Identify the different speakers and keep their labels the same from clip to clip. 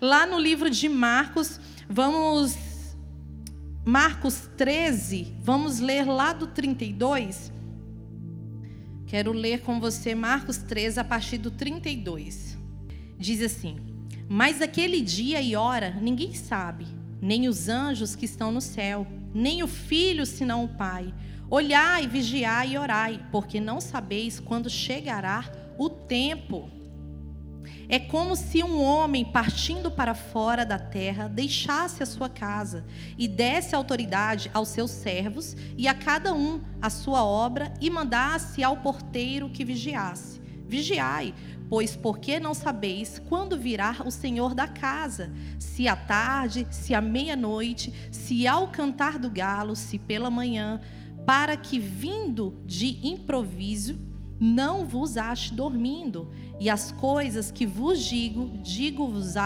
Speaker 1: lá no livro de Marcos, vamos Marcos 13, vamos ler lá do 32. Quero ler com você Marcos 13 a partir do 32. Diz assim: Mas aquele dia e hora ninguém sabe, nem os anjos que estão no céu, nem o filho senão o Pai. Olhai, vigiai e orai, porque não sabeis quando chegará o tempo. É como se um homem partindo para fora da terra deixasse a sua casa e desse autoridade aos seus servos e a cada um a sua obra e mandasse ao porteiro que vigiasse. Vigiai, pois porque não sabeis quando virá o Senhor da casa, se à tarde, se à meia-noite, se ao cantar do galo, se pela manhã, para que vindo de improviso não vos ache dormindo. E as coisas que vos digo, digo-vos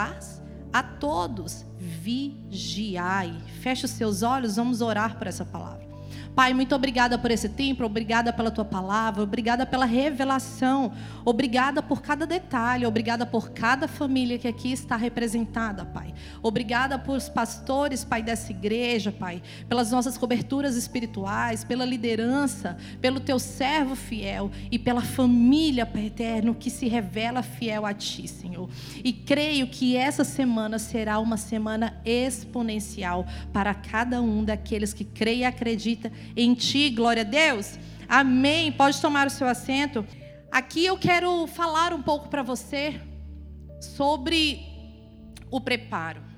Speaker 1: a todos: vigiai. Feche os seus olhos, vamos orar por essa palavra. Pai, muito obrigada por esse tempo, obrigada pela tua palavra, obrigada pela revelação, obrigada por cada detalhe, obrigada por cada família que aqui está representada, Pai. Obrigada por os pastores, Pai, dessa igreja, Pai, pelas nossas coberturas espirituais, pela liderança, pelo teu servo fiel e pela família, Pai eterno, que se revela fiel a ti, Senhor. E creio que essa semana será uma semana exponencial para cada um daqueles que crê e acredita em ti, glória a Deus. Amém. Pode tomar o seu assento. Aqui eu quero falar um pouco para você sobre o preparo.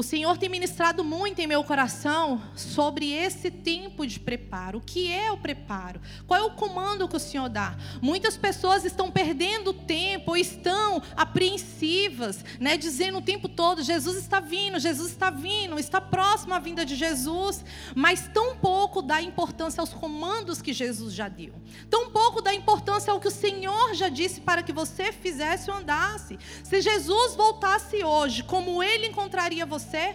Speaker 1: O Senhor tem ministrado muito em meu coração sobre esse tempo de preparo. O que é o preparo? Qual é o comando que o Senhor dá? Muitas pessoas estão perdendo tempo, ou estão apreensivas, né, dizendo o tempo todo: Jesus está vindo, Jesus está vindo, está próximo à vinda de Jesus, mas tão pouco dá importância aos comandos que Jesus já deu. Tão pouco dá importância ao que o Senhor já disse para que você fizesse ou andasse. Se Jesus voltasse hoje, como ele encontraria você? Você,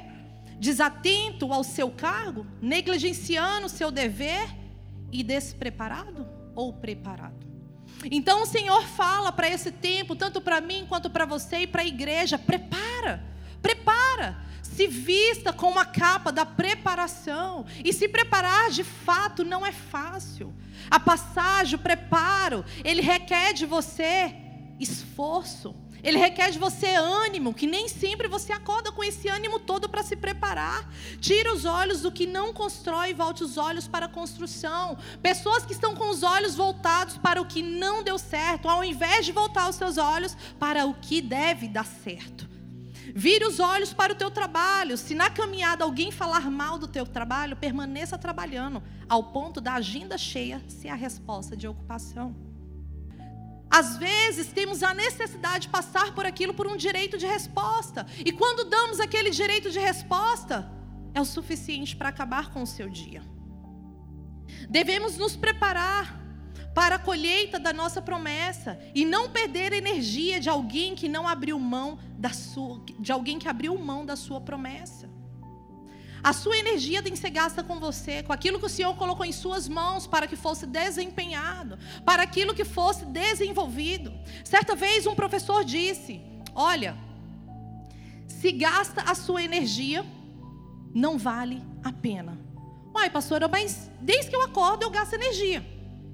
Speaker 1: desatento ao seu cargo, negligenciando o seu dever e despreparado ou preparado? Então o Senhor fala para esse tempo, tanto para mim quanto para você e para a igreja: prepara, prepara, se vista com uma capa da preparação. E se preparar de fato não é fácil. A passagem, o preparo, ele requer de você esforço. Ele requer de você ânimo, que nem sempre você acorda com esse ânimo todo para se preparar. Tira os olhos do que não constrói e volte os olhos para a construção. Pessoas que estão com os olhos voltados para o que não deu certo, ao invés de voltar os seus olhos para o que deve dar certo. Vire os olhos para o teu trabalho. Se na caminhada alguém falar mal do teu trabalho, permaneça trabalhando, ao ponto da agenda cheia ser a resposta de ocupação. Às vezes temos a necessidade de passar por aquilo por um direito de resposta. E quando damos aquele direito de resposta, é o suficiente para acabar com o seu dia. Devemos nos preparar para a colheita da nossa promessa e não perder a energia de alguém que não abriu mão da sua, de alguém que abriu mão da sua promessa. A sua energia tem que ser gasta com você, com aquilo que o Senhor colocou em suas mãos para que fosse desempenhado, para aquilo que fosse desenvolvido. Certa vez um professor disse: Olha, se gasta a sua energia, não vale a pena. Uai, pastora, mas desde que eu acordo eu gasto energia.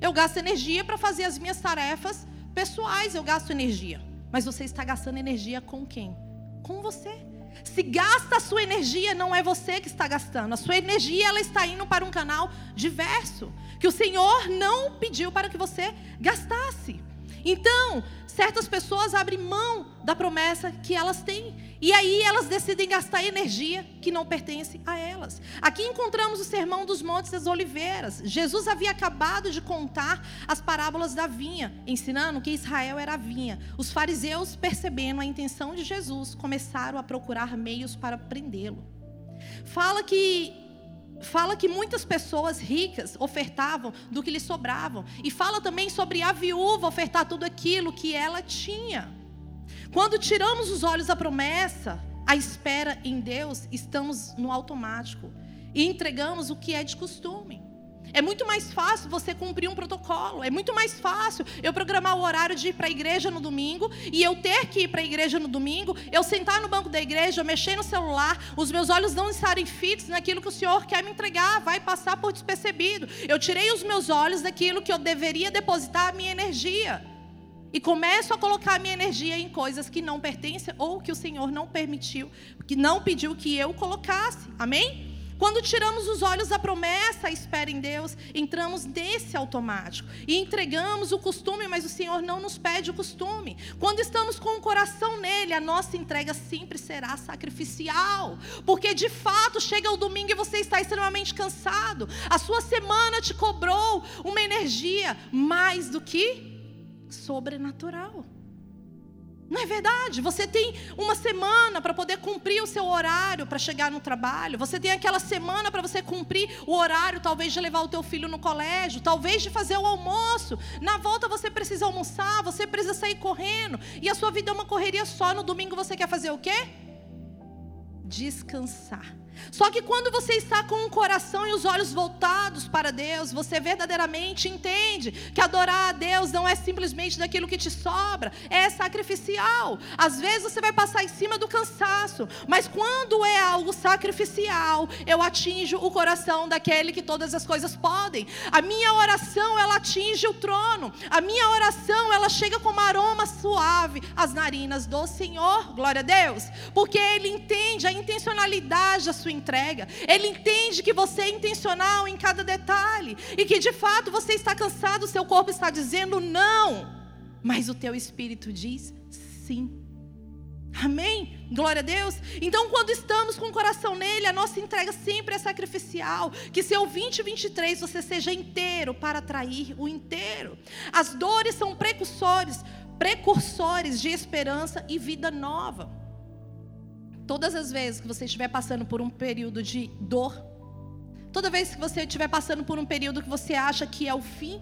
Speaker 1: Eu gasto energia para fazer as minhas tarefas pessoais, eu gasto energia. Mas você está gastando energia com quem? Com você. Se gasta a sua energia, não é você que está gastando. A sua energia ela está indo para um canal diverso, que o Senhor não pediu para que você gastasse. Então, certas pessoas abrem mão da promessa que elas têm. E aí elas decidem gastar energia que não pertence a elas. Aqui encontramos o sermão dos Montes das Oliveiras. Jesus havia acabado de contar as parábolas da vinha, ensinando que Israel era a vinha. Os fariseus, percebendo a intenção de Jesus, começaram a procurar meios para prendê-lo. Fala que fala que muitas pessoas ricas ofertavam do que lhes sobravam. E fala também sobre a viúva ofertar tudo aquilo que ela tinha. Quando tiramos os olhos da promessa, a espera em Deus, estamos no automático e entregamos o que é de costume. É muito mais fácil você cumprir um protocolo. É muito mais fácil eu programar o horário de ir para a igreja no domingo e eu ter que ir para a igreja no domingo, eu sentar no banco da igreja, eu mexer no celular, os meus olhos não estarem fitos naquilo que o Senhor quer me entregar, vai passar por despercebido. Eu tirei os meus olhos daquilo que eu deveria depositar a minha energia. E começo a colocar a minha energia em coisas que não pertencem ou que o Senhor não permitiu, que não pediu que eu colocasse. Amém? Quando tiramos os olhos da promessa, a espera em Deus, entramos nesse automático e entregamos o costume, mas o Senhor não nos pede o costume. Quando estamos com o coração nele, a nossa entrega sempre será sacrificial, porque de fato chega o domingo e você está extremamente cansado. A sua semana te cobrou uma energia mais do que sobrenatural. Não é verdade? Você tem uma semana para poder cumprir o seu horário para chegar no trabalho. Você tem aquela semana para você cumprir o horário, talvez de levar o teu filho no colégio, talvez de fazer o almoço. Na volta você precisa almoçar, você precisa sair correndo. E a sua vida é uma correria só. No domingo você quer fazer o quê? Descansar. Só que quando você está com o coração e os olhos voltados para Deus, você verdadeiramente entende que adorar a Deus não é simplesmente daquilo que te sobra, é sacrificial. Às vezes você vai passar em cima do cansaço, mas quando é algo sacrificial, eu atinjo o coração daquele que todas as coisas podem. A minha oração, ela atinge o trono. A minha oração, ela chega com um aroma suave às narinas do Senhor. Glória a Deus. Porque ele entende a intencionalidade da sua entrega. Ele entende que você é intencional em cada detalhe e que de fato você está cansado, seu corpo está dizendo não, mas o teu espírito diz sim. Amém? Glória a Deus. Então, quando estamos com o coração nele, a nossa entrega sempre é sacrificial. Que seu 2023 você seja inteiro para atrair o inteiro. As dores são precursores, precursores de esperança e vida nova. Todas as vezes que você estiver passando por um período de dor, toda vez que você estiver passando por um período que você acha que é o fim,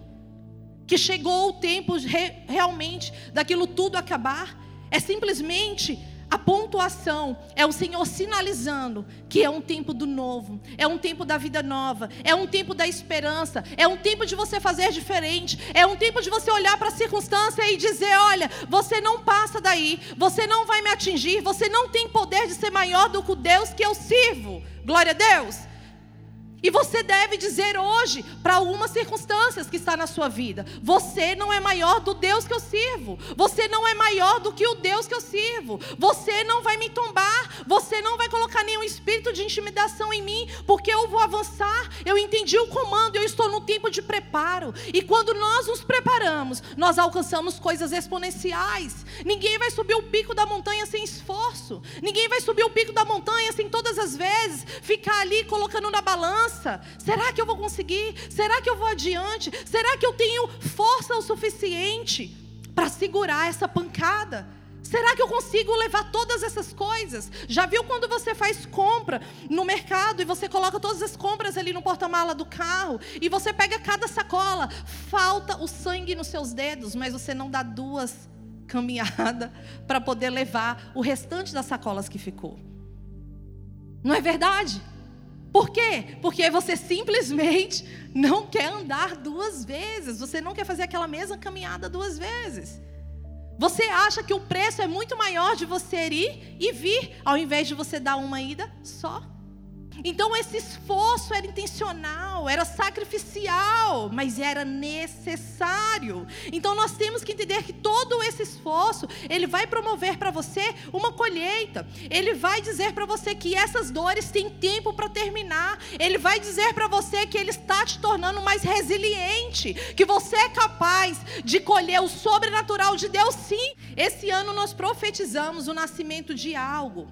Speaker 1: que chegou o tempo re, realmente daquilo tudo acabar, é simplesmente a pontuação é o Senhor sinalizando que é um tempo do novo, é um tempo da vida nova, é um tempo da esperança, é um tempo de você fazer diferente, é um tempo de você olhar para a circunstância e dizer: olha, você não passa daí, você não vai me atingir, você não tem poder de ser maior do que o Deus que eu sirvo. Glória a Deus. E você deve dizer hoje, para algumas circunstâncias que está na sua vida: você não é maior do Deus que eu sirvo. Você não é maior do que o Deus que eu sirvo. Você não vai me tombar. Você não vai colocar nenhum espírito de intimidação em mim, porque eu vou avançar. Eu entendi o comando, eu estou no tempo de preparo. E quando nós nos preparamos, nós alcançamos coisas exponenciais. Ninguém vai subir o pico da montanha sem esforço. Ninguém vai subir o pico da montanha sem todas as vezes ficar ali colocando na balança Será que eu vou conseguir? Será que eu vou adiante? Será que eu tenho força o suficiente para segurar essa pancada? Será que eu consigo levar todas essas coisas? Já viu quando você faz compra no mercado e você coloca todas as compras ali no porta-mala do carro e você pega cada sacola, falta o sangue nos seus dedos, mas você não dá duas caminhadas para poder levar o restante das sacolas que ficou. Não é verdade? Por quê? Porque você simplesmente não quer andar duas vezes, você não quer fazer aquela mesma caminhada duas vezes. Você acha que o preço é muito maior de você ir e vir, ao invés de você dar uma ida só. Então esse esforço era intencional, era sacrificial, mas era necessário. Então nós temos que entender que todo esse esforço, ele vai promover para você uma colheita. Ele vai dizer para você que essas dores têm tempo para terminar. Ele vai dizer para você que ele está te tornando mais resiliente, que você é capaz de colher o sobrenatural de Deus sim. Esse ano nós profetizamos o nascimento de algo.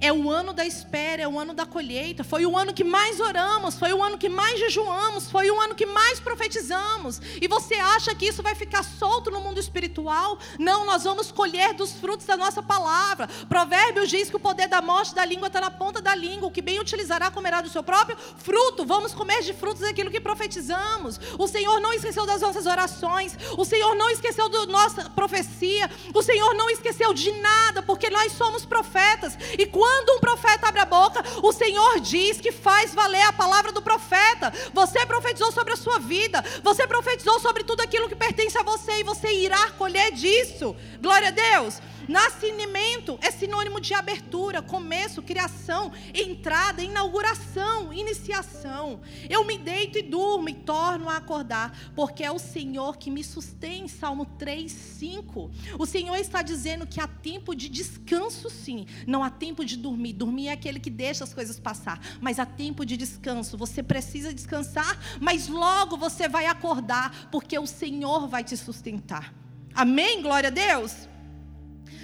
Speaker 1: É o ano da espera, é o ano da colheita. Foi o ano que mais oramos, foi o ano que mais jejuamos, foi o ano que mais profetizamos. E você acha que isso vai ficar solto no mundo espiritual? Não, nós vamos colher dos frutos da nossa palavra. Provérbios diz que o poder da morte da língua está na ponta da língua. O que bem utilizará comerá do seu próprio fruto. Vamos comer de frutos daquilo que profetizamos. O Senhor não esqueceu das nossas orações. O Senhor não esqueceu da nossa profecia. O Senhor não esqueceu de nada, porque nós somos profetas. E quando quando um profeta abre a boca, o Senhor diz que faz valer a palavra do profeta. Você profetizou sobre a sua vida, você profetizou sobre tudo aquilo que pertence a você e você irá colher disso. Glória a Deus. Nascimento é sinônimo de abertura, começo, criação, entrada, inauguração, iniciação. Eu me deito e durmo e torno a acordar, porque é o Senhor que me sustém. Salmo 3, 5. O Senhor está dizendo que há tempo de descanso, sim. Não há tempo de dormir. Dormir é aquele que deixa as coisas passar. Mas há tempo de descanso. Você precisa descansar, mas logo você vai acordar, porque o Senhor vai te sustentar. Amém? Glória a Deus.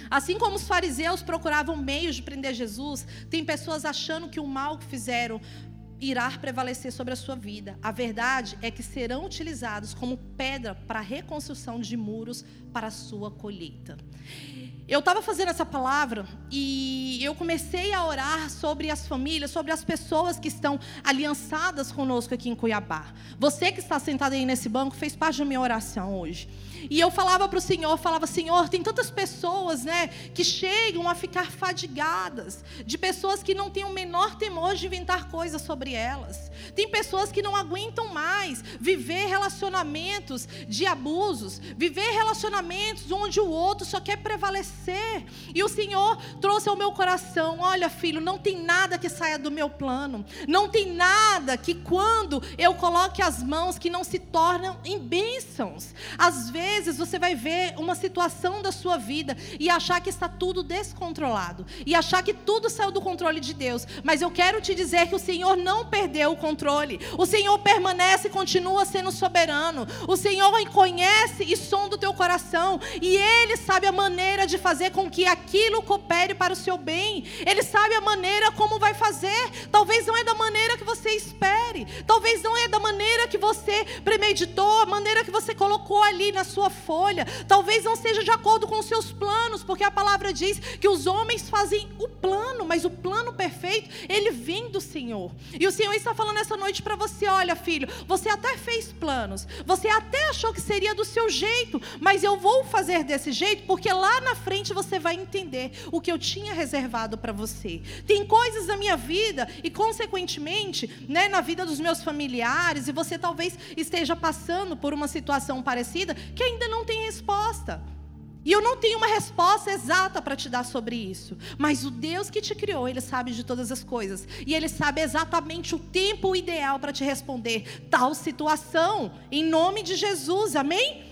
Speaker 1: Assim como os fariseus procuravam meios de prender Jesus, tem pessoas achando que o mal que fizeram irá prevalecer sobre a sua vida. A verdade é que serão utilizados como pedra para a reconstrução de muros para a sua colheita. Eu estava fazendo essa palavra e eu comecei a orar sobre as famílias, sobre as pessoas que estão aliançadas conosco aqui em Cuiabá. Você que está sentado aí nesse banco fez parte da minha oração hoje. E eu falava para o Senhor, falava, Senhor, tem tantas pessoas, né, que chegam a ficar fadigadas, de pessoas que não têm o menor temor de inventar coisas sobre elas. Tem pessoas que não aguentam mais viver relacionamentos de abusos, viver relacionamentos onde o outro só quer prevalecer. E o Senhor trouxe ao meu coração: olha, filho, não tem nada que saia do meu plano, não tem nada que quando eu coloque as mãos que não se tornam em bênçãos. Às vezes vezes você vai ver uma situação da sua vida e achar que está tudo descontrolado e achar que tudo saiu do controle de Deus. Mas eu quero te dizer que o Senhor não perdeu o controle. O Senhor permanece e continua sendo soberano. O Senhor conhece e sonda o teu coração e ele sabe a maneira de fazer com que aquilo coopere para o seu bem. Ele sabe a maneira como vai fazer. Talvez não é da maneira que você espere. Talvez não é da maneira que você premeditou, a maneira que você colocou ali na sua sua folha, talvez não seja de acordo com os seus planos, porque a palavra diz que os homens fazem o plano, mas o plano perfeito, ele vem do Senhor. E o Senhor está falando essa noite para você: olha, filho, você até fez planos, você até achou que seria do seu jeito, mas eu vou fazer desse jeito, porque lá na frente você vai entender o que eu tinha reservado para você. Tem coisas na minha vida e, consequentemente, né, na vida dos meus familiares, e você talvez esteja passando por uma situação parecida, que ainda não tem resposta. E eu não tenho uma resposta exata para te dar sobre isso. Mas o Deus que te criou, Ele sabe de todas as coisas. E Ele sabe exatamente o tempo ideal para te responder tal situação. Em nome de Jesus, amém?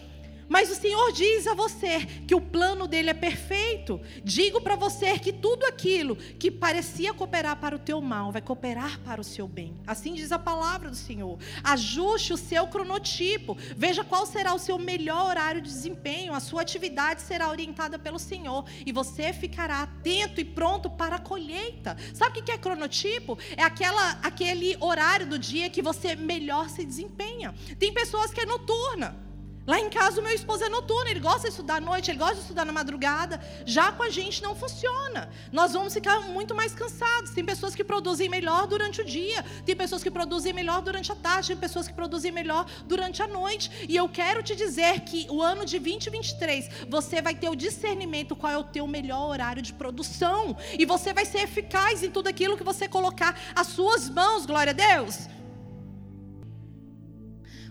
Speaker 1: Mas o Senhor diz a você que o plano dele é perfeito. Digo para você que tudo aquilo que parecia cooperar para o teu mal vai cooperar para o seu bem. Assim diz a palavra do Senhor. Ajuste o seu cronotipo. Veja qual será o seu melhor horário de desempenho. A sua atividade será orientada pelo Senhor e você ficará atento e pronto para a colheita. Sabe o que é cronotipo? É aquela, aquele horário do dia que você melhor se desempenha. Tem pessoas que é noturna. Lá em casa, o meu esposo é noturno, ele gosta de estudar à noite, ele gosta de estudar na madrugada. Já com a gente não funciona. Nós vamos ficar muito mais cansados. Tem pessoas que produzem melhor durante o dia, tem pessoas que produzem melhor durante a tarde, tem pessoas que produzem melhor durante a noite. E eu quero te dizer que o ano de 2023, você vai ter o discernimento qual é o teu melhor horário de produção. E você vai ser eficaz em tudo aquilo que você colocar as suas mãos, glória a Deus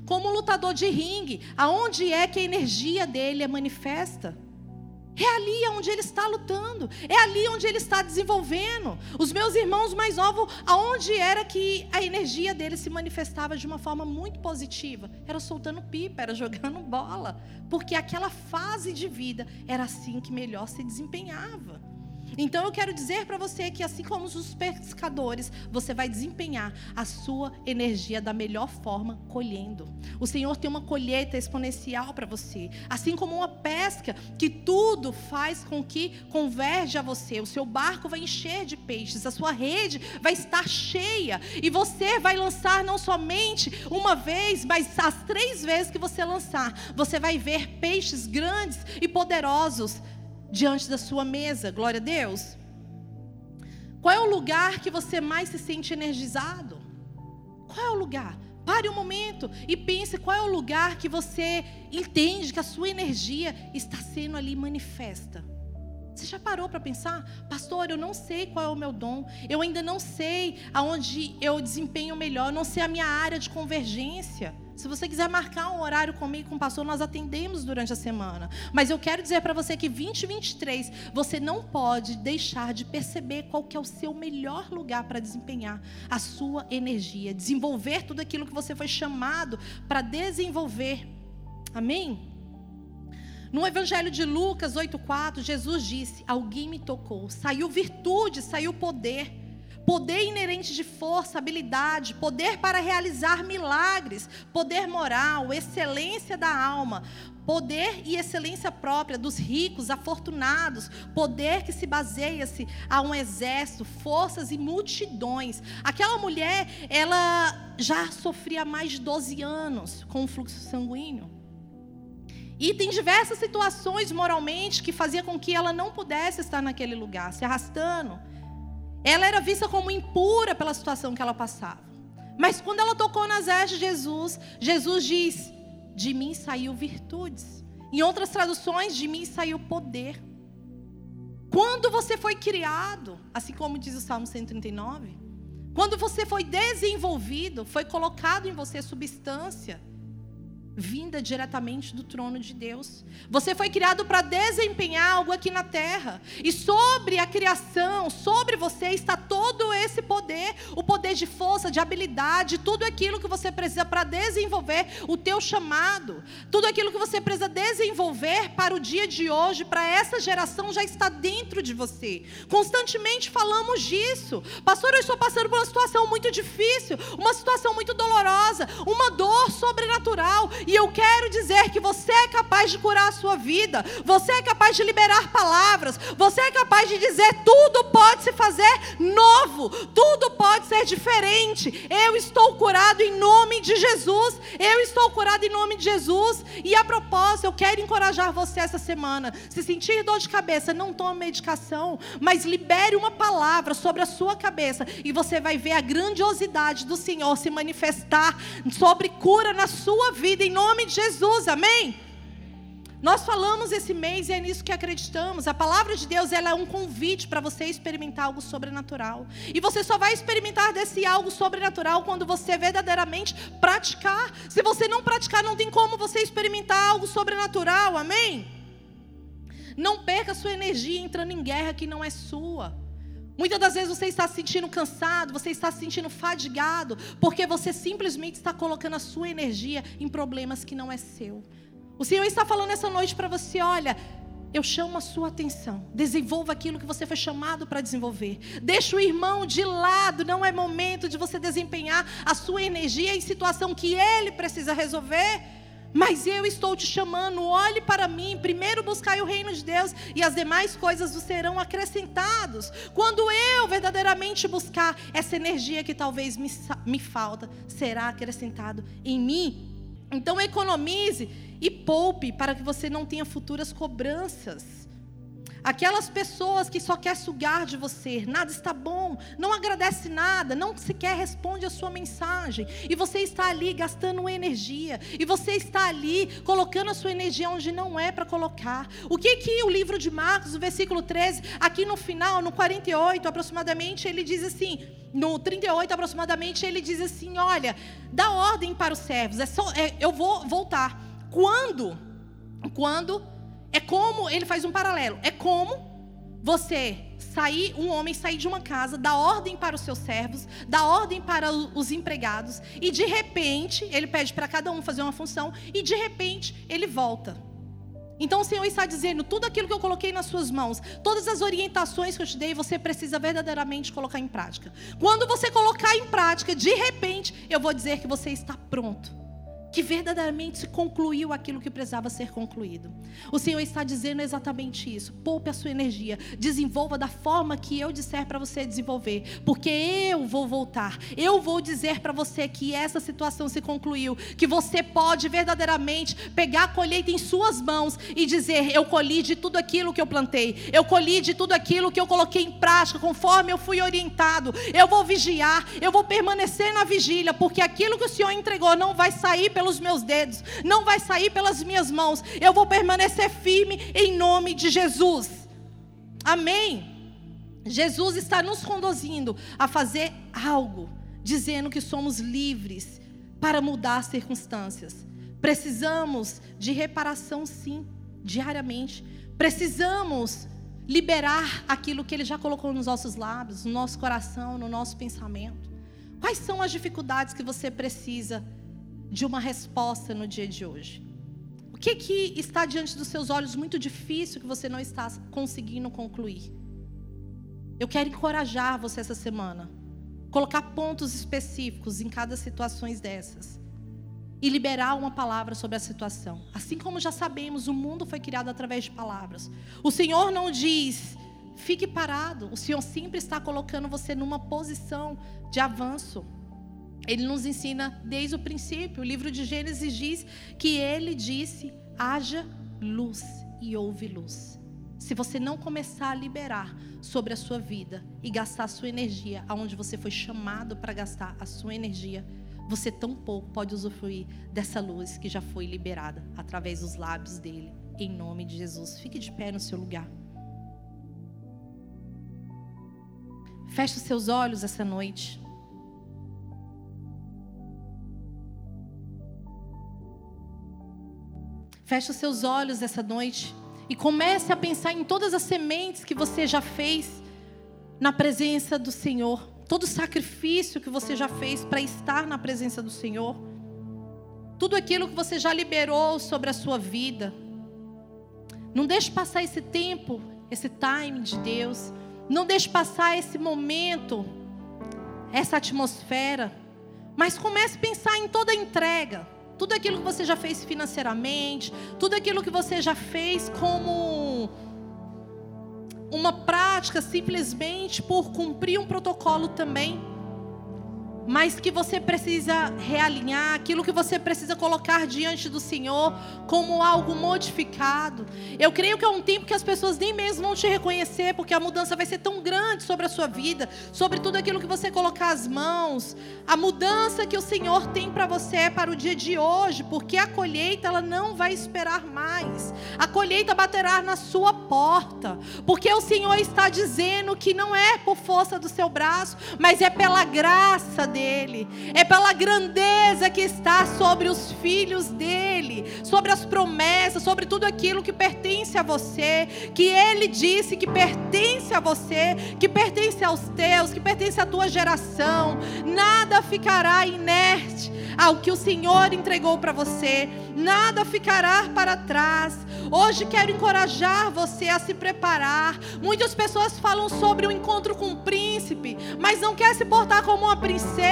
Speaker 1: como lutador de ringue, aonde é que a energia dele é manifesta? É ali onde ele está lutando, é ali onde ele está desenvolvendo. Os meus irmãos mais novos, aonde era que a energia dele se manifestava de uma forma muito positiva? Era soltando pipa, era jogando bola, porque aquela fase de vida era assim que melhor se desempenhava. Então eu quero dizer para você que, assim como os pescadores, você vai desempenhar a sua energia da melhor forma colhendo. O Senhor tem uma colheita exponencial para você, assim como uma pesca que tudo faz com que converge a você. O seu barco vai encher de peixes, a sua rede vai estar cheia e você vai lançar não somente uma vez, mas as três vezes que você lançar, você vai ver peixes grandes e poderosos diante da sua mesa. Glória a Deus. Qual é o lugar que você mais se sente energizado? Qual é o lugar? Pare um momento e pense qual é o lugar que você entende que a sua energia está sendo ali manifesta. Você já parou para pensar? Pastor, eu não sei qual é o meu dom. Eu ainda não sei aonde eu desempenho melhor. Eu não sei a minha área de convergência. Se você quiser marcar um horário comigo, com o pastor, nós atendemos durante a semana. Mas eu quero dizer para você que 2023, você não pode deixar de perceber qual que é o seu melhor lugar para desempenhar a sua energia, desenvolver tudo aquilo que você foi chamado para desenvolver. Amém? No Evangelho de Lucas 8,4, Jesus disse: Alguém me tocou. Saiu virtude, saiu poder. Poder inerente de força, habilidade, poder para realizar milagres, poder moral, excelência da alma, poder e excelência própria dos ricos, afortunados, poder que se baseia-se a um exército, forças e multidões. Aquela mulher, ela já sofria mais de 12 anos com o fluxo sanguíneo. E tem diversas situações moralmente que fazia com que ela não pudesse estar naquele lugar, se arrastando. Ela era vista como impura pela situação que ela passava. Mas quando ela tocou nas vestes de Jesus, Jesus diz: De mim saiu virtudes. Em outras traduções, de mim saiu poder. Quando você foi criado, assim como diz o Salmo 139, quando você foi desenvolvido, foi colocado em você substância, vinda diretamente do trono de Deus. Você foi criado para desempenhar algo aqui na terra. E sobre a criação, sobre você está todo esse poder, o poder de força, de habilidade, tudo aquilo que você precisa para desenvolver o teu chamado, tudo aquilo que você precisa desenvolver para o dia de hoje, para essa geração já está dentro de você. Constantemente falamos disso. Pastor, eu estou passando por uma situação muito difícil, uma situação muito dolorosa, uma dor sobrenatural e eu quero dizer que você é capaz de curar a sua vida, você é capaz de liberar palavras, você é capaz de dizer tudo pode se fazer novo, tudo pode ser diferente. Eu estou curado em nome de Jesus, eu estou curado em nome de Jesus. E a propósito, eu quero encorajar você essa semana. Se sentir dor de cabeça, não tome medicação, mas libere uma palavra sobre a sua cabeça e você vai ver a grandiosidade do Senhor se manifestar sobre cura na sua vida em nome de Jesus, amém? Nós falamos esse mês e é nisso que acreditamos. A palavra de Deus ela é um convite para você experimentar algo sobrenatural. E você só vai experimentar desse algo sobrenatural quando você verdadeiramente praticar. Se você não praticar, não tem como você experimentar algo sobrenatural. Amém? Não perca sua energia entrando em guerra que não é sua. Muitas das vezes você está se sentindo cansado, você está se sentindo fadigado, porque você simplesmente está colocando a sua energia em problemas que não é seu. O Senhor está falando essa noite para você: olha, eu chamo a sua atenção. Desenvolva aquilo que você foi chamado para desenvolver. Deixa o irmão de lado. Não é momento de você desempenhar a sua energia em situação que ele precisa resolver. Mas eu estou te chamando, olhe para mim, primeiro buscai o reino de Deus e as demais coisas vos serão acrescentados. Quando eu verdadeiramente buscar essa energia que talvez me, me falta, será acrescentado em mim. Então economize e poupe para que você não tenha futuras cobranças. Aquelas pessoas que só quer sugar de você, nada está bom, não agradece nada, não sequer responde a sua mensagem, e você está ali gastando energia, e você está ali colocando a sua energia onde não é para colocar. O que que o livro de Marcos, o versículo 13, aqui no final, no 48 aproximadamente, ele diz assim, no 38 aproximadamente, ele diz assim: olha, dá ordem para os servos, é só, é, eu vou voltar. Quando? Quando é como, ele faz um paralelo, é como você sair, um homem sair de uma casa, dar ordem para os seus servos, dar ordem para os empregados, e de repente, ele pede para cada um fazer uma função, e de repente ele volta. Então o Senhor está dizendo: tudo aquilo que eu coloquei nas suas mãos, todas as orientações que eu te dei, você precisa verdadeiramente colocar em prática. Quando você colocar em prática, de repente, eu vou dizer que você está pronto que verdadeiramente concluiu aquilo que precisava ser concluído. O Senhor está dizendo exatamente isso. Poupe a sua energia, desenvolva da forma que eu disser para você desenvolver, porque eu vou voltar. Eu vou dizer para você que essa situação se concluiu, que você pode verdadeiramente pegar a colheita em suas mãos e dizer: "Eu colhi de tudo aquilo que eu plantei. Eu colhi de tudo aquilo que eu coloquei em prática conforme eu fui orientado. Eu vou vigiar, eu vou permanecer na vigília, porque aquilo que o Senhor entregou não vai sair pelos meus dedos, não vai sair pelas minhas mãos. Eu vou permanecer firme em nome de Jesus. Amém. Jesus está nos conduzindo a fazer algo, dizendo que somos livres para mudar as circunstâncias. Precisamos de reparação, sim, diariamente. Precisamos liberar aquilo que Ele já colocou nos nossos lábios, no nosso coração, no nosso pensamento. Quais são as dificuldades que você precisa de uma resposta no dia de hoje? O que, que está diante dos seus olhos muito difícil que você não está conseguindo concluir? Eu quero encorajar você essa semana, colocar pontos específicos em cada situação dessas e liberar uma palavra sobre a situação. Assim como já sabemos, o mundo foi criado através de palavras. O Senhor não diz, fique parado. O Senhor sempre está colocando você numa posição de avanço. Ele nos ensina desde o princípio. O livro de Gênesis diz que ele disse: haja luz e houve luz. Se você não começar a liberar sobre a sua vida e gastar a sua energia aonde você foi chamado para gastar a sua energia, você tão pouco pode usufruir dessa luz que já foi liberada através dos lábios dele, em nome de Jesus. Fique de pé no seu lugar. Feche os seus olhos essa noite. Feche os seus olhos essa noite e comece a pensar em todas as sementes que você já fez na presença do Senhor todo sacrifício que você já fez para estar na presença do Senhor, tudo aquilo que você já liberou sobre a sua vida. Não deixe passar esse tempo, esse time de Deus. Não deixe passar esse momento, essa atmosfera. Mas comece a pensar em toda a entrega. Tudo aquilo que você já fez financeiramente, tudo aquilo que você já fez como uma prática simplesmente por cumprir um protocolo também mas que você precisa realinhar, aquilo que você precisa colocar diante do Senhor como algo modificado. Eu creio que é um tempo que as pessoas nem mesmo vão te reconhecer, porque a mudança vai ser tão grande sobre a sua vida, sobre tudo aquilo que você colocar as mãos. A mudança que o Senhor tem para você é para o dia de hoje, porque a colheita ela não vai esperar mais. A colheita baterá na sua porta, porque o Senhor está dizendo que não é por força do seu braço, mas é pela graça dele dele, é pela grandeza que está sobre os filhos dele, sobre as promessas, sobre tudo aquilo que pertence a você, que ele disse que pertence a você, que pertence aos teus, que pertence à tua geração. Nada ficará inerte ao que o Senhor entregou para você, nada ficará para trás. Hoje quero encorajar você a se preparar. Muitas pessoas falam sobre o encontro com o príncipe, mas não quer se portar como uma princesa,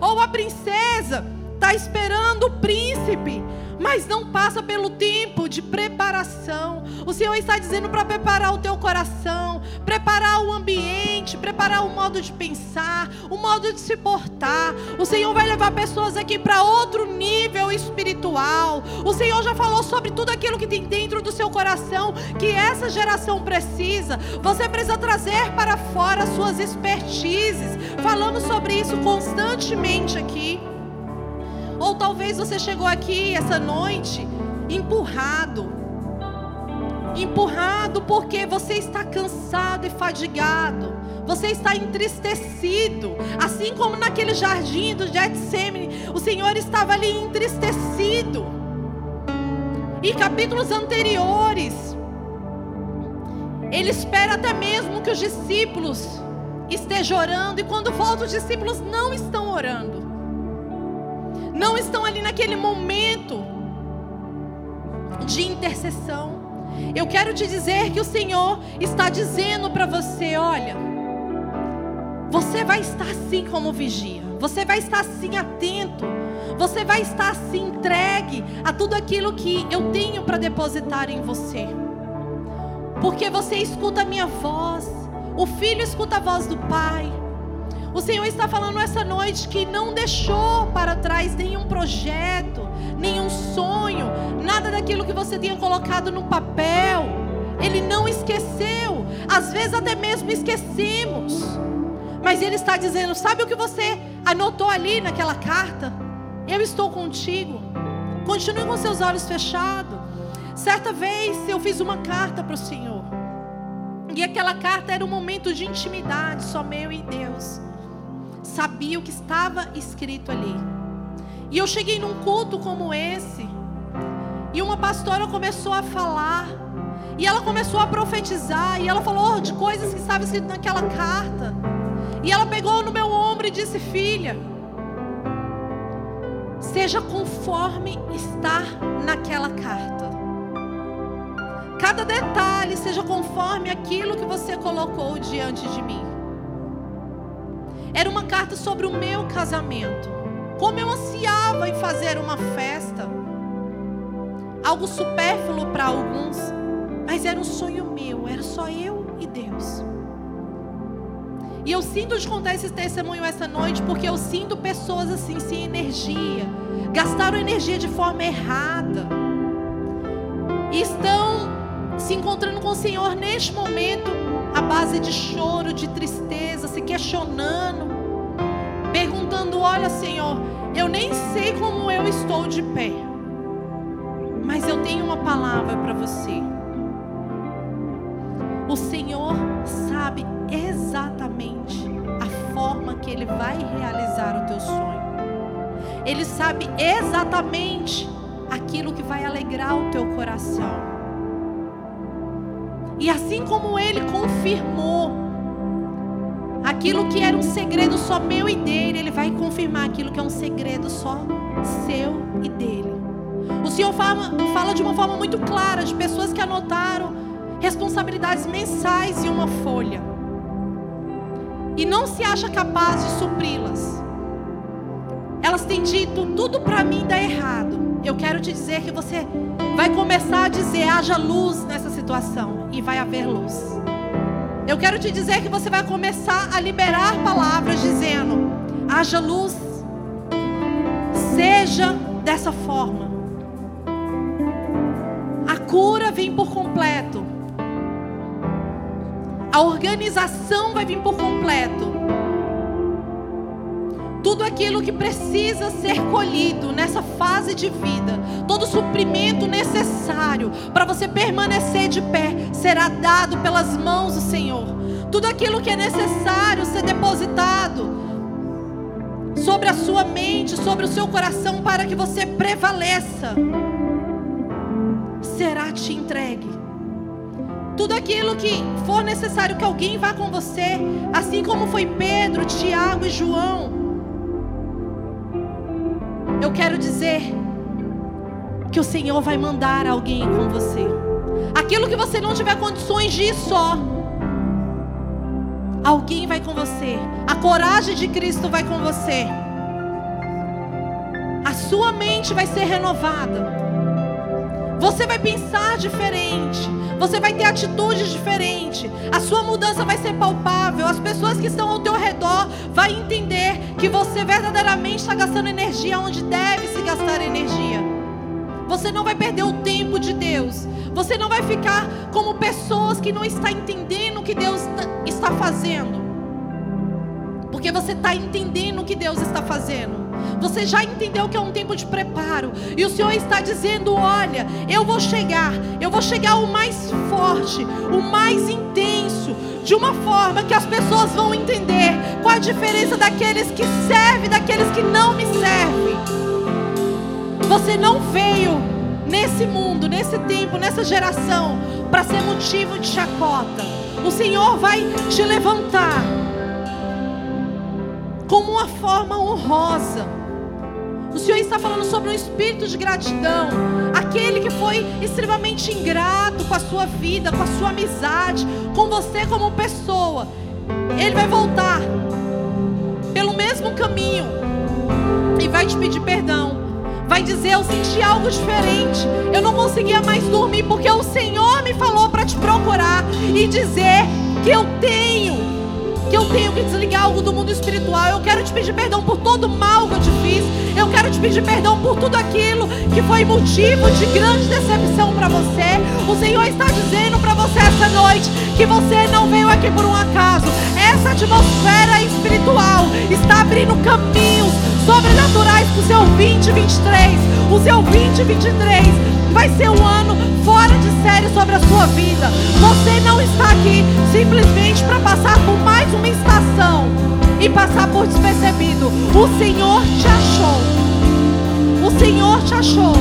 Speaker 1: ou a princesa está esperando o príncipe mas não passa pelo tempo de preparação. O Senhor está dizendo para preparar o teu coração, preparar o ambiente, preparar o modo de pensar, o modo de se portar. O Senhor vai levar pessoas aqui para outro nível espiritual. O Senhor já falou sobre tudo aquilo que tem dentro do seu coração que essa geração precisa. Você precisa trazer para fora suas expertises. Falamos sobre isso constantemente aqui. Ou talvez você chegou aqui essa noite empurrado. Empurrado porque você está cansado e fadigado. Você está entristecido. Assim como naquele jardim do Getsemane, o Senhor estava ali entristecido. E capítulos anteriores, ele espera até mesmo que os discípulos estejam orando, e quando volta, os discípulos não estão orando não estão ali naquele momento de intercessão. Eu quero te dizer que o Senhor está dizendo para você: olha, você vai estar assim como vigia, você vai estar assim atento, você vai estar assim entregue a tudo aquilo que eu tenho para depositar em você, porque você escuta a minha voz, o filho escuta a voz do Pai. O Senhor está falando essa noite que não deixou para trás nenhum projeto, nenhum sonho, nada daquilo que você tinha colocado no papel. Ele não esqueceu. Às vezes até mesmo esquecemos. Mas Ele está dizendo: sabe o que você anotou ali naquela carta? Eu estou contigo. Continue com seus olhos fechados. Certa vez eu fiz uma carta para o Senhor. E aquela carta era um momento de intimidade, só meu e Deus. Sabia o que estava escrito ali. E eu cheguei num culto como esse, e uma pastora começou a falar, e ela começou a profetizar, e ela falou de coisas que estavam escritas naquela carta. E ela pegou no meu ombro e disse: Filha, seja conforme está naquela carta. Cada detalhe seja conforme aquilo que você colocou diante de mim. Era uma carta sobre o meu casamento. Como eu ansiava em fazer uma festa. Algo supérfluo para alguns, mas era um sonho meu, era só eu e Deus. E eu sinto de contar esse testemunho essa noite porque eu sinto pessoas assim sem energia, gastaram energia de forma errada. E estão se encontrando com o Senhor neste momento à base de choro, de tristeza, se questionando, perguntando: "Olha, Senhor, eu nem sei como eu estou de pé, mas eu tenho uma palavra para você. O Senhor sabe exatamente a forma que Ele vai realizar o teu sonho. Ele sabe exatamente aquilo que vai alegrar o teu coração. E assim como Ele confirmou aquilo que era um segredo só meu e dele, Ele vai confirmar aquilo que é um segredo só seu e dele. O Senhor fala, fala de uma forma muito clara de pessoas que anotaram responsabilidades mensais em uma folha e não se acha capaz de supri-las. Elas têm dito tudo para mim dá errado. Eu quero te dizer que você vai começar a dizer haja luz nessa situação e vai haver luz. Eu quero te dizer que você vai começar a liberar palavras dizendo haja luz. Seja dessa forma. A cura vem por completo. A organização vai vir por completo. Tudo aquilo que precisa ser colhido nessa fase de vida, todo suprimento necessário para você permanecer de pé, será dado pelas mãos do Senhor. Tudo aquilo que é necessário ser depositado sobre a sua mente, sobre o seu coração, para que você prevaleça, será te entregue. Tudo aquilo que for necessário que alguém vá com você, assim como foi Pedro, Tiago e João. Eu quero dizer que o Senhor vai mandar alguém com você. Aquilo que você não tiver condições de ir só, alguém vai com você. A coragem de Cristo vai com você. A sua mente vai ser renovada. Você vai pensar diferente. Você vai ter atitudes diferentes. A sua mudança vai ser palpável. As pessoas que estão ao teu redor vão entender que você verdadeiramente está gastando energia onde deve se gastar energia. Você não vai perder o tempo de Deus. Você não vai ficar como pessoas que não estão entendendo o que Deus está fazendo. Porque você está entendendo o que Deus está fazendo. Você já entendeu que é um tempo de preparo. E o Senhor está dizendo: Olha, eu vou chegar. Eu vou chegar o mais forte, o mais intenso. De uma forma que as pessoas vão entender qual a diferença daqueles que servem daqueles que não me servem. Você não veio nesse mundo, nesse tempo, nessa geração, para ser motivo de chacota. O Senhor vai te levantar como uma forma honrosa. O Senhor está falando sobre um espírito de gratidão. Aquele que foi extremamente ingrato com a sua vida, com a sua amizade, com você como pessoa. Ele vai voltar pelo mesmo caminho e vai te pedir perdão. Vai dizer: Eu senti algo diferente. Eu não conseguia mais dormir porque o Senhor me falou para te procurar e dizer que eu tenho que eu tenho que desligar algo do mundo espiritual. Eu quero te pedir perdão por todo o mal que eu te fiz. Eu quero te pedir perdão por tudo aquilo que foi motivo de grande decepção para você. O Senhor está dizendo para você essa noite que você não veio aqui por um acaso. Essa atmosfera espiritual está abrindo caminhos sobrenaturais para o seu 2023. O seu 2023 vai ser um ano fora de série sobre a sua vida. Você não está aqui simplesmente para passar por mais uma estação e passar por despercebido. O Senhor te achou. O Senhor te achou.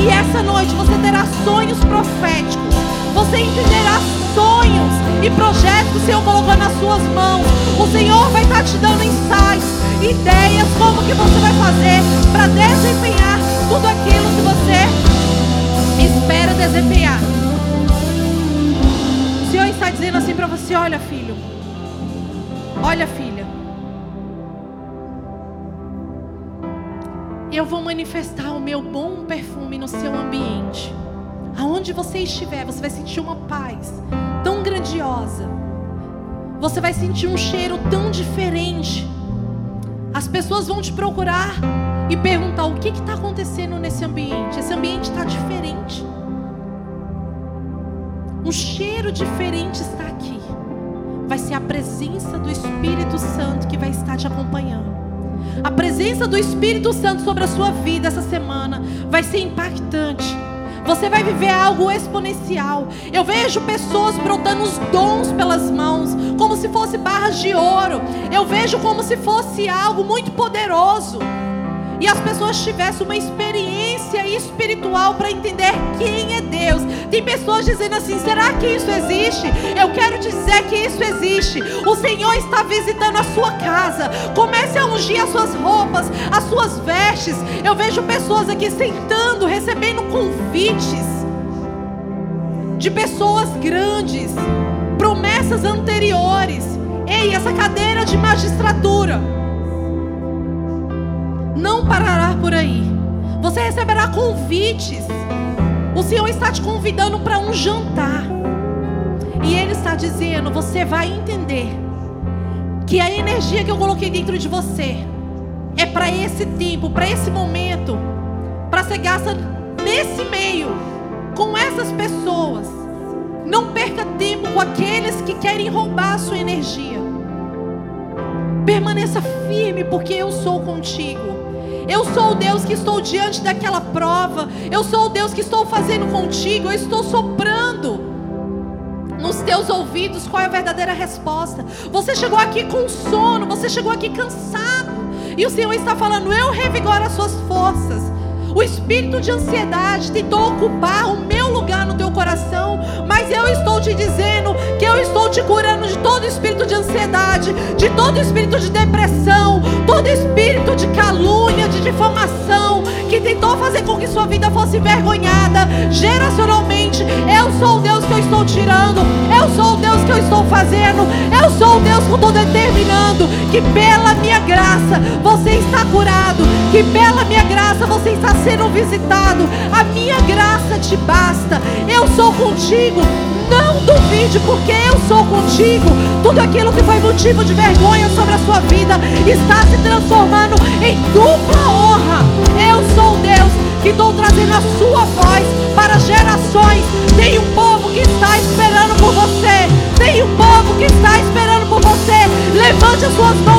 Speaker 1: E essa noite você terá sonhos proféticos. Você entenderá sonhos e projetos que o Senhor colocou nas suas mãos. O Senhor vai estar te dando insights, ideias, como que você vai fazer para desempenhar tudo aquilo que você espera desempenhar. O Senhor está dizendo assim para você: olha, filho, olha, filha. Eu vou manifestar o meu bom perfume no seu ambiente. Aonde você estiver, você vai sentir uma paz tão grandiosa. Você vai sentir um cheiro tão diferente. As pessoas vão te procurar e perguntar o que está acontecendo nesse ambiente. Esse ambiente está diferente. Um cheiro diferente está aqui. Vai ser a presença do Espírito Santo que vai estar te acompanhando. A presença do Espírito Santo sobre a sua vida essa semana vai ser impactante. Você vai viver algo exponencial. Eu vejo pessoas brotando os dons pelas mãos, como se fosse barras de ouro. Eu vejo como se fosse algo muito poderoso e as pessoas tivessem uma experiência espiritual para entender quem é Deus. Tem pessoas dizendo assim: será que isso existe? Eu quero dizer que isso existe. O Senhor está visitando a sua casa. Comece a ungir as suas roupas, as suas vestes. Eu vejo pessoas aqui sentando, recebendo convites de pessoas grandes, promessas anteriores. Ei, essa cadeira de magistratura não parará por aí. Você receberá convites. O Senhor está te convidando para um jantar. E Ele está dizendo: você vai entender que a energia que eu coloquei dentro de você é para esse tempo, para esse momento, para ser gasta nesse meio, com essas pessoas. Não perca tempo com aqueles que querem roubar a sua energia. Permaneça firme, porque eu sou contigo. Eu sou o Deus que estou diante daquela prova. Eu sou o Deus que estou fazendo contigo. Eu estou soprando nos teus ouvidos qual é a verdadeira resposta. Você chegou aqui com sono, você chegou aqui cansado. E o Senhor está falando: Eu revigoro as suas forças. O espírito de ansiedade tentou ocupar o meu lugar no teu coração, mas eu estou te dizendo que eu estou te curando de todo espírito de ansiedade, de todo espírito de depressão, todo espírito de calúnia, de difamação, que tentou fazer com que sua vida fosse envergonhada geracionalmente. Eu sou o Deus que eu estou tirando, eu sou o Deus que eu estou fazendo, eu sou o Deus que eu estou determinando que pela minha graça você está curado, que pela minha graça você está sendo visitado. A minha graça te basta. Eu sou contigo. Não duvide, porque eu sou contigo. Tudo aquilo que foi motivo de vergonha sobre a sua vida está se transformando em dupla honra. Eu sou Deus que estou trazendo a sua voz para gerações. Tem um povo que está esperando por você. Tem um povo que está esperando por você. Levante as suas mãos